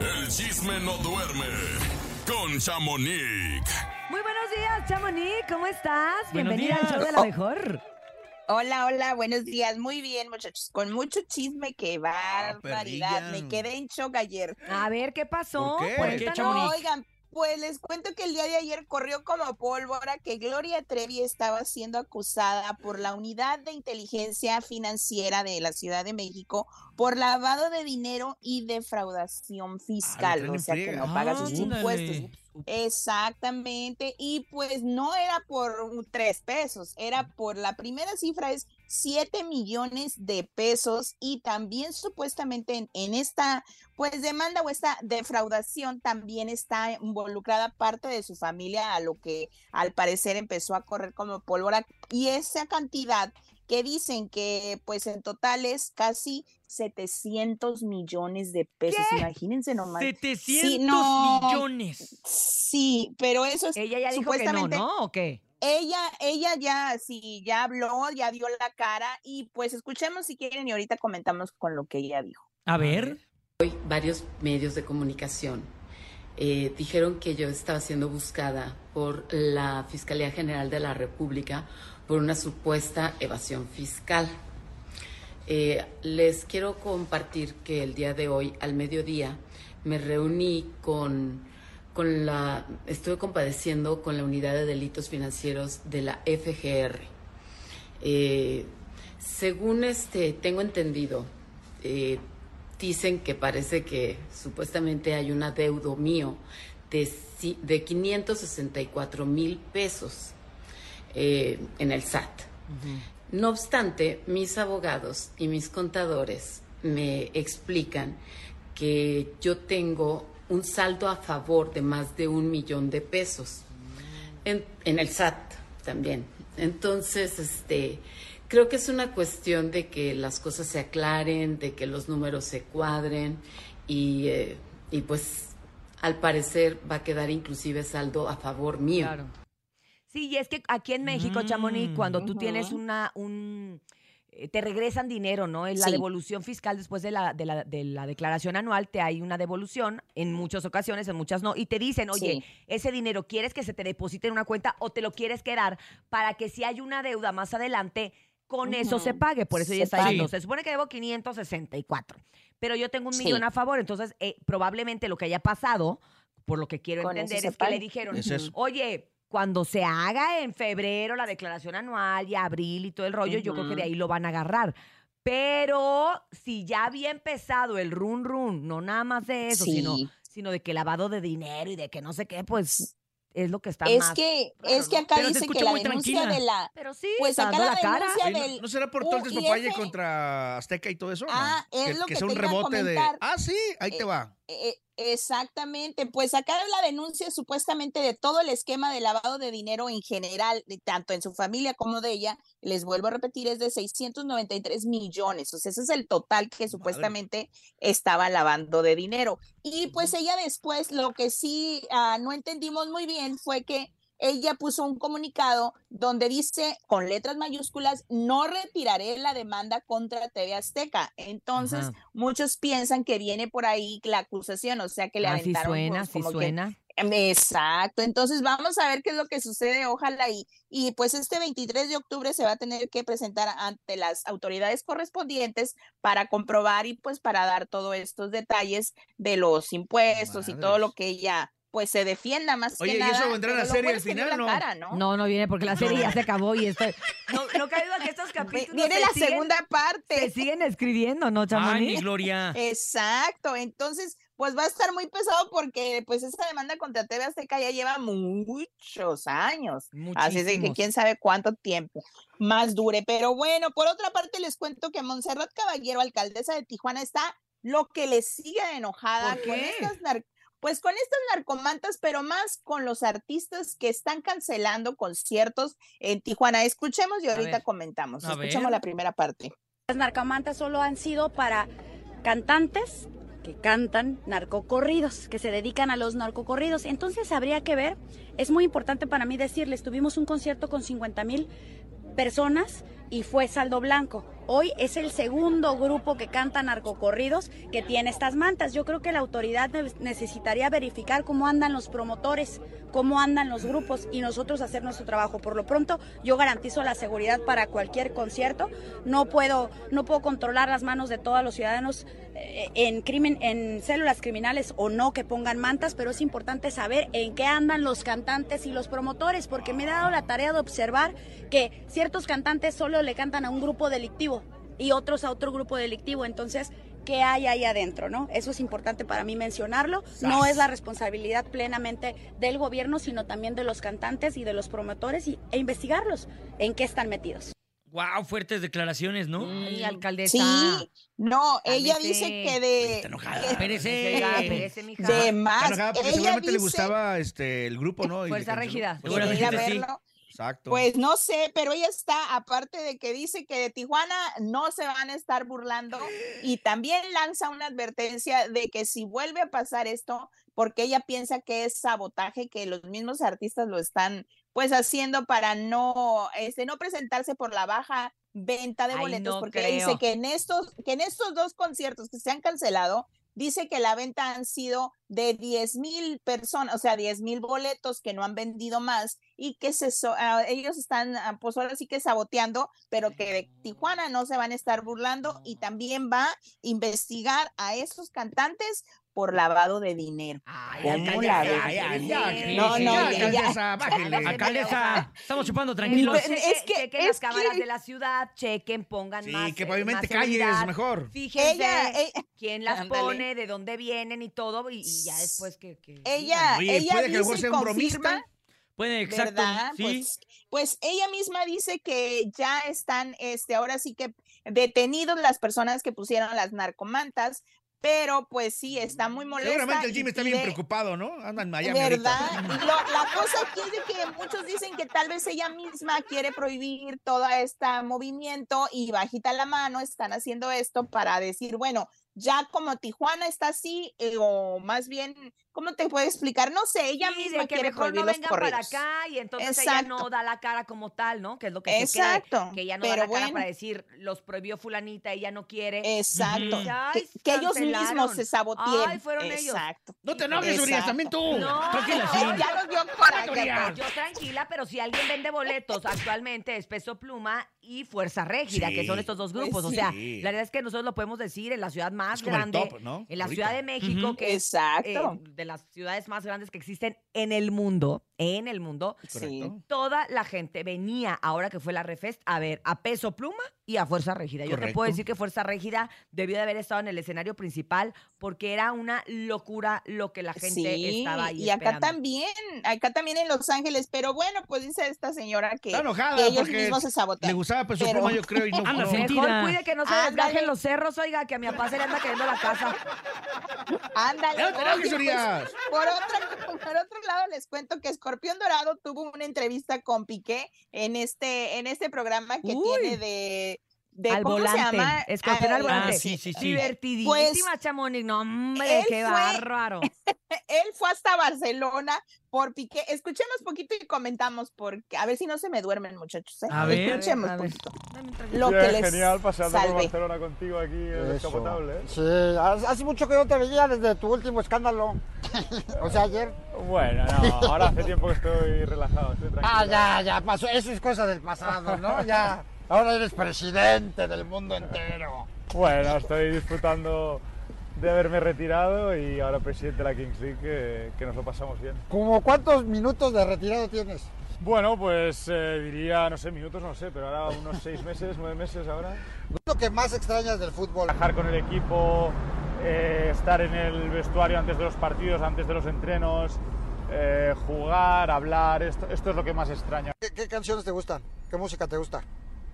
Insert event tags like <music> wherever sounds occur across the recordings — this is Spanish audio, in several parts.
El chisme no duerme con Chamonix. Muy buenos días, Chamonix, ¿cómo estás? Buenos Bienvenida al show de la mejor. Hola, hola, buenos días. Muy bien, muchachos. Con mucho chisme, qué barbaridad. perrilla. Me quedé en shock ayer. A ver, ¿qué pasó? ¿Por qué? ¿Por qué, No, oigan, pues les cuento que el día de ayer corrió como pólvora que Gloria Trevi estaba siendo acusada por la Unidad de Inteligencia Financiera de la Ciudad de México por lavado de dinero y defraudación fiscal. traen o sea, que no paga sus Ándale. impuestos. Exactamente, y pues no era por tres pesos, era por la primera cifra es siete millones de pesos y también supuestamente en, en esta pues demanda o esta defraudación también está involucrada parte de su familia a lo que al parecer empezó a correr como pólvora y esa cantidad que dicen que pues en total es casi 700 millones de pesos, ¿Qué? imagínense nomás. 700 no. millones. Sí, pero eso es Ella ya dijo que no, ¿no? ¿O qué? Ella, ella ya, sí, ya habló, ya dio la cara y pues escuchemos si quieren y ahorita comentamos con lo que ella dijo. A ver. varios medios de comunicación eh, dijeron que yo estaba siendo buscada por la Fiscalía General de la República por una supuesta evasión fiscal. Eh, les quiero compartir que el día de hoy, al mediodía, me reuní con, con la, estuve compadeciendo con la Unidad de Delitos Financieros de la FGR. Eh, según este tengo entendido, eh, dicen que parece que supuestamente hay un adeudo mío de, ci- de 564 mil pesos eh, en el SAT. No obstante, mis abogados y mis contadores me explican que yo tengo un saldo a favor de más de un millón de pesos en, en el SAT también. Entonces, este, creo que es una cuestión de que las cosas se aclaren, de que los números se cuadren y, eh, y pues al parecer va a quedar inclusive saldo a favor mío. Claro. Sí, y es que aquí en México, Chamonix, Mm. cuando tú tienes una, un, te regresan dinero, ¿no? En la Sí. devolución fiscal después de la, de, la, de la declaración anual, te hay una devolución, en muchas ocasiones, en muchas no, y te dicen, oye, Sí. ese dinero, ¿quieres que se te deposite en una cuenta o te lo quieres quedar para que si hay una deuda más adelante, con eso se pague? Por eso Se ella está diciendo, se supone que debo 564, pero yo tengo un Sí. millón a favor, entonces eh, probablemente lo que haya pasado, por lo que quiero Con entender, es que le dijeron, Es oye, cuando se haga en febrero la declaración anual y abril y todo el rollo, yo creo que de ahí lo van a agarrar. Pero si ya había empezado el run run, no nada más de eso, sino, Sí. sino de que lavado de dinero y de que no sé qué, pues es lo que está Es más. que, raro, es que ¿no? acá se dice que la muy denuncia tranquila. de la... Pero sí, Pues está acá dando la la cara. ¿no- del- ¿No será por Uh, todo el despapalle contra Azteca y todo eso? no? Ah, es lo que sea te un rebote de. Ah, sí, ahí te Eh, va. Eh, exactamente, pues acá la denuncia supuestamente de todo el esquema de lavado de dinero en general, de tanto en su familia como de ella, les vuelvo a repetir, es de 693 millones, o sea, ese es el total que supuestamente estaba lavando de dinero. Y pues ella después, lo que sí ah, no entendimos muy bien fue que ella puso un comunicado donde dice con letras mayúsculas, no retiraré la demanda contra TV Azteca. Entonces, Ajá. muchos piensan que viene por ahí la acusación, o sea, que le Así aventaron suena, pues, sí como que- suena. Em, Exacto, entonces vamos a ver qué es lo que sucede, ojalá y, y pues este 23 de octubre se va a tener que presentar ante las autoridades correspondientes para comprobar y pues para dar todos estos detalles de los impuestos y todo lo que ella pues se defienda más Oye, que ¿y nada. eso vendrá en la serie al final, no? cara, ¿no? No, no viene porque la serie ya se acabó y estoy. <laughs> No, no caído que estos capítulos Viene se la siguen- segunda parte. Se siguen escribiendo, ¿no, Ay, mi Chamonix? Gloria. Exacto, entonces pues va a estar muy pesado porque pues esta demanda contra TV Azteca ya lleva muchos años, así es que Muchísimos. quién sabe cuánto tiempo más dure, pero bueno, por otra parte les cuento que Montserrat Caballero, alcaldesa de Tijuana, está lo que le sigue enojada ¿Por con estas pues con estas narcomantas, pero más con los artistas que están cancelando conciertos en Tijuana. Escuchemos y ahorita ver. comentamos. Escuchemos ver. la primera parte. Las narcomantas solo han sido para cantantes que cantan narcocorridos, que se dedican a los narcocorridos. Entonces habría que ver, es muy importante para mí decirles, tuvimos un concierto con 50 mil personas y fue saldo blanco. Hoy es el segundo grupo que canta narcocorridos que tiene estas mantas. Yo creo que la autoridad ne- necesitaría verificar cómo andan los promotores, cómo andan los grupos y nosotros hacer nuestro trabajo. Por lo pronto, yo garantizo la seguridad para cualquier concierto. No puedo, no puedo controlar las manos de todos los ciudadanos eh, en crimen, en células criminales o no que pongan mantas, pero es importante saber en qué andan los cantantes y los promotores, porque me he dado la tarea de observar que ciertos cantantes solo le cantan a un grupo delictivo y otros a otro grupo delictivo. Entonces, ¿qué hay ahí adentro? ¿no? Eso es importante para mí mencionarlo. No es la responsabilidad plenamente del gobierno, sino también de los cantantes y de los promotores y, e investigarlos en qué están metidos. Wow, fuertes declaraciones, ¿no? Ay, alcaldesa. Sí, no, ella Cálmese. dice que de, Está enojada. Espérese. Mija. de Está más. enojada porque ella seguramente le gustaba este, el grupo, ¿no? Fuerza canceló. Régida. Pues, Quiere ir a Seguramente sí. verlo. Exacto. Pues no sé, pero ella está, aparte de que dice que de Tijuana no se van a estar burlando y también lanza una advertencia de que si vuelve a pasar esto, porque ella piensa que es sabotaje, que los mismos artistas lo están pues haciendo para no, este, no presentarse por la baja venta de Ay, boletos, no porque ella dice creo. que en estos, que en estos dos conciertos que se han cancelado, dice que la venta han sido de 10 mil personas, o sea, 10 mil boletos que no han vendido más y que se ah, ellos están, ah, pues ahora sí que saboteando, pero que de Tijuana no se van a estar burlando y también va a investigar a esos cantantes por lavado de dinero. Ay, ¿Cómo alcaldesa, la ve? Ay, ay, espérese. No, no, ya, ya, ya. alcaldesa, bájele. Alcaldesa, estamos chupando <laughs> tranquilos. Pues, Cheque- es que- chequen es las cámaras que- de la ciudad, chequen, pongan Sí, más. que eh, pavimente más calles, mejor. Fíjense Ella, eh, quién las ándale. pone, de dónde vienen y todo, y, y ya después que. que ella, Oye, ella puede que y sea un bromista. Puede, exacto. ¿verdad? Sí. Pues, pues ella misma dice que ya están, este, ahora sí que detenidos las personas que pusieron las narcomantas, pero pues sí, está muy molesta. Seguramente el Jimmy está bien preocupado, ¿no? Anda en Miami. ¿Verdad? Lo- la cosa aquí es de que muchos dicen que tal vez ella misma quiere prohibir todo este movimiento y bajita la mano están haciendo esto para decir, bueno, ya como Tijuana está así, eh, o más bien, ¿cómo te puedo explicar? No sé, ella Sí, misma de que quiere mejor prohibir no los vengan para acá y entonces ella no Exacto. da la cara como tal, ¿no? Que es lo que se cree, Exacto, que ella no da pero la cara bueno. para decir los prohibió fulanita, ella no quiere. Exacto. Ay, Que, que ellos mismos se sabotearon. Ay, fueron ellos. Exacto. No te enojes, Urias, Exacto. también tú. No, Tranquila, no, sí. Ya nos dio coraje. Urias. a todos. Yo tranquila, pero si alguien vende boletos actualmente es Peso Pluma y Fuerza Régida, que son estos dos Pues grupos. O sea, Sí. la verdad es que nosotros lo podemos decir en la ciudad más grande, top, ¿no? en la Ahorita. Ciudad de México, que es Exacto. eh, de las ciudades más grandes que existen en el mundo, en el mundo. Sí. Toda la gente venía, ahora que fue la Refest, a ver a Peso Pluma y a Fuerza Régida. Yo te puedo decir que Fuerza Régida debió de haber estado en el escenario principal porque era una locura lo que la gente Sí, estaba ahí y acá también, acá también en Los Ángeles, pero bueno, pues dice esta señora que, Está enojada que ellos porque mismos se Le sabotean. gustaba Peso Pero- Pluma, yo creo, y no. <laughs> Anda. Mejor cuide que no se desgajen los cerros, oiga, que a mi papá se le anda cayendo la casa. Ándale. Oye, pues, por, otra- por otro lado, les cuento que Escorpión Dorado tuvo una entrevista con Piqué en este, en este programa que Uy. tiene de, de al ¿cómo volante. se llama? Escorpión al Ah, volante. Ah, sí, sí, sí. Divertidísima, Pues, Chamonix. No, hombre, qué fue- bárbaro. <laughs> Él fue hasta Barcelona por Piqué. Escuchemos poquito y comentamos, porque a ver si no se me duermen, muchachos. ¿eh? A ver, Escuchemos a ver. poquito. Lo que Bien, les genial paseando por salve. Barcelona contigo aquí en el Eso. descapotable. ¿eh? Sí, hace hace mucho que no te veía desde tu último escándalo. <laughs> o sea, ayer. Bueno, no, ahora hace tiempo que estoy relajado, estoy tranquilo. Ah, ya, ya pasó. Eso es cosa del pasado, ¿no? Ya. Ahora eres presidente del mundo entero. Bueno, estoy disfrutando de haberme retirado y ahora presidente de la Kings League, que, que nos lo pasamos bien. ¿Cómo cuántos minutos de retirado tienes? Bueno, pues eh, diría, no sé, minutos, no sé, pero ahora unos seis meses, nueve meses ahora. ¿Qué es lo que más extrañas del fútbol? Trabajar con el equipo, eh, estar en el vestuario antes de los partidos, antes de los entrenos, eh, jugar, hablar, esto, esto es lo que más extraño. ¿Qué, qué canciones te gustan? ¿Qué música te gusta?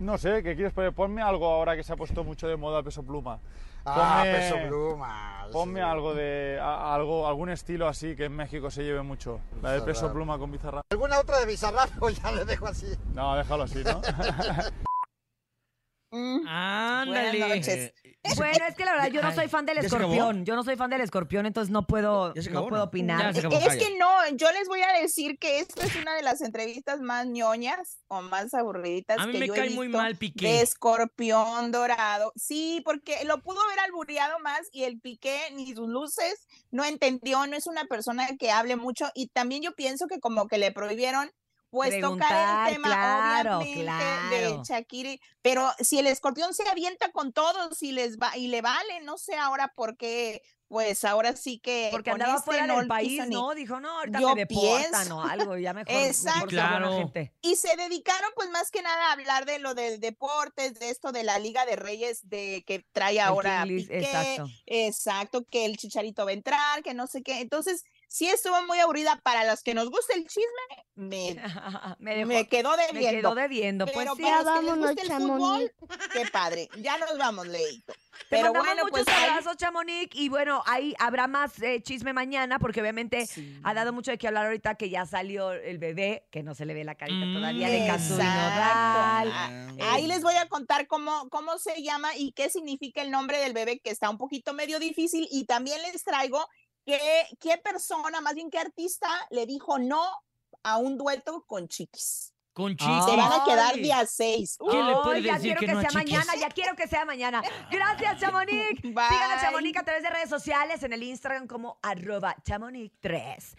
No sé, ¿qué quieres poner? Ponme algo ahora que se ha puesto mucho de moda peso pluma. Ah, Ponme- peso pluma. Ponme sí. algo de a- algo algún estilo así que en México se lleve mucho. La de peso pluma con bizarra. ¿Alguna otra de Bizarrap o ya le dejo así? No, déjalo así, ¿no? <laughs> Mm, Ándale. Buenas noches. Bueno, es que la verdad yo no soy fan del ¿Ya se acabó? escorpión. Yo no soy fan del escorpión, entonces no puedo, ¿Ya se no puedo no? opinar. Ya se acabó. Es que no, yo les voy a decir que esta es una de las entrevistas más ñoñas o más aburriditas A mí que me yo he cae muy mal Piqué. de escorpión dorado. Sí, porque lo pudo haber albureado más y el Piqué ni sus luces no entendió, no es una persona que hable mucho y también yo pienso que como que le prohibieron pues tocar el tema claro, obviamente claro. de Shakira, pero si el escorpión se avienta con todos y les va y le vale, no sé ahora por qué, pues ahora sí que Porque andaba este fuera no del país, ni- ¿no? Dijo, no, ahorita Yo me deportan pienso. o algo, ya <laughs> mejor, Exacto. Claro. gente. Y se dedicaron pues más que nada a hablar de lo del deportes, de esto de la Liga de Reyes de que trae ahora Piqué, exacto. exacto, que el Chicharito va a entrar, que no sé qué. Entonces, sí estuvo muy aburrida para los que nos gusta el chisme, me, <laughs> me, dejó- me quedó me debiendo. quedó debiendo. Pues pero sí, para los que les vámonos, gusta el Chamonix. fútbol, qué padre. Ya nos vamos, Leito. Te Pero mandamos bueno, muchos pues ahí- abrazos, Chamonix. Y bueno, ahí habrá más eh, chisme mañana, porque obviamente Sí. ha dado mucho de qué hablar ahorita que ya salió el bebé, que no se le ve la carita Mm. todavía de Casu. Ah, Eh, Ahí les voy a contar cómo, cómo se llama y qué significa el nombre del bebé, que está un poquito medio difícil. Y también les traigo qué persona, más bien qué artista, le dijo no a un dueto con Chiquis. Con Ah. chiste. Se van a quedar Ay. día 6. ¿Quién le Ay, puede ya quiero que que, no a sea Chiquis? mañana, ya quiero que sea mañana. Gracias, Chamonix. Sigan a Chamonix a través de redes sociales, en el Instagram como arroba Chamonix3.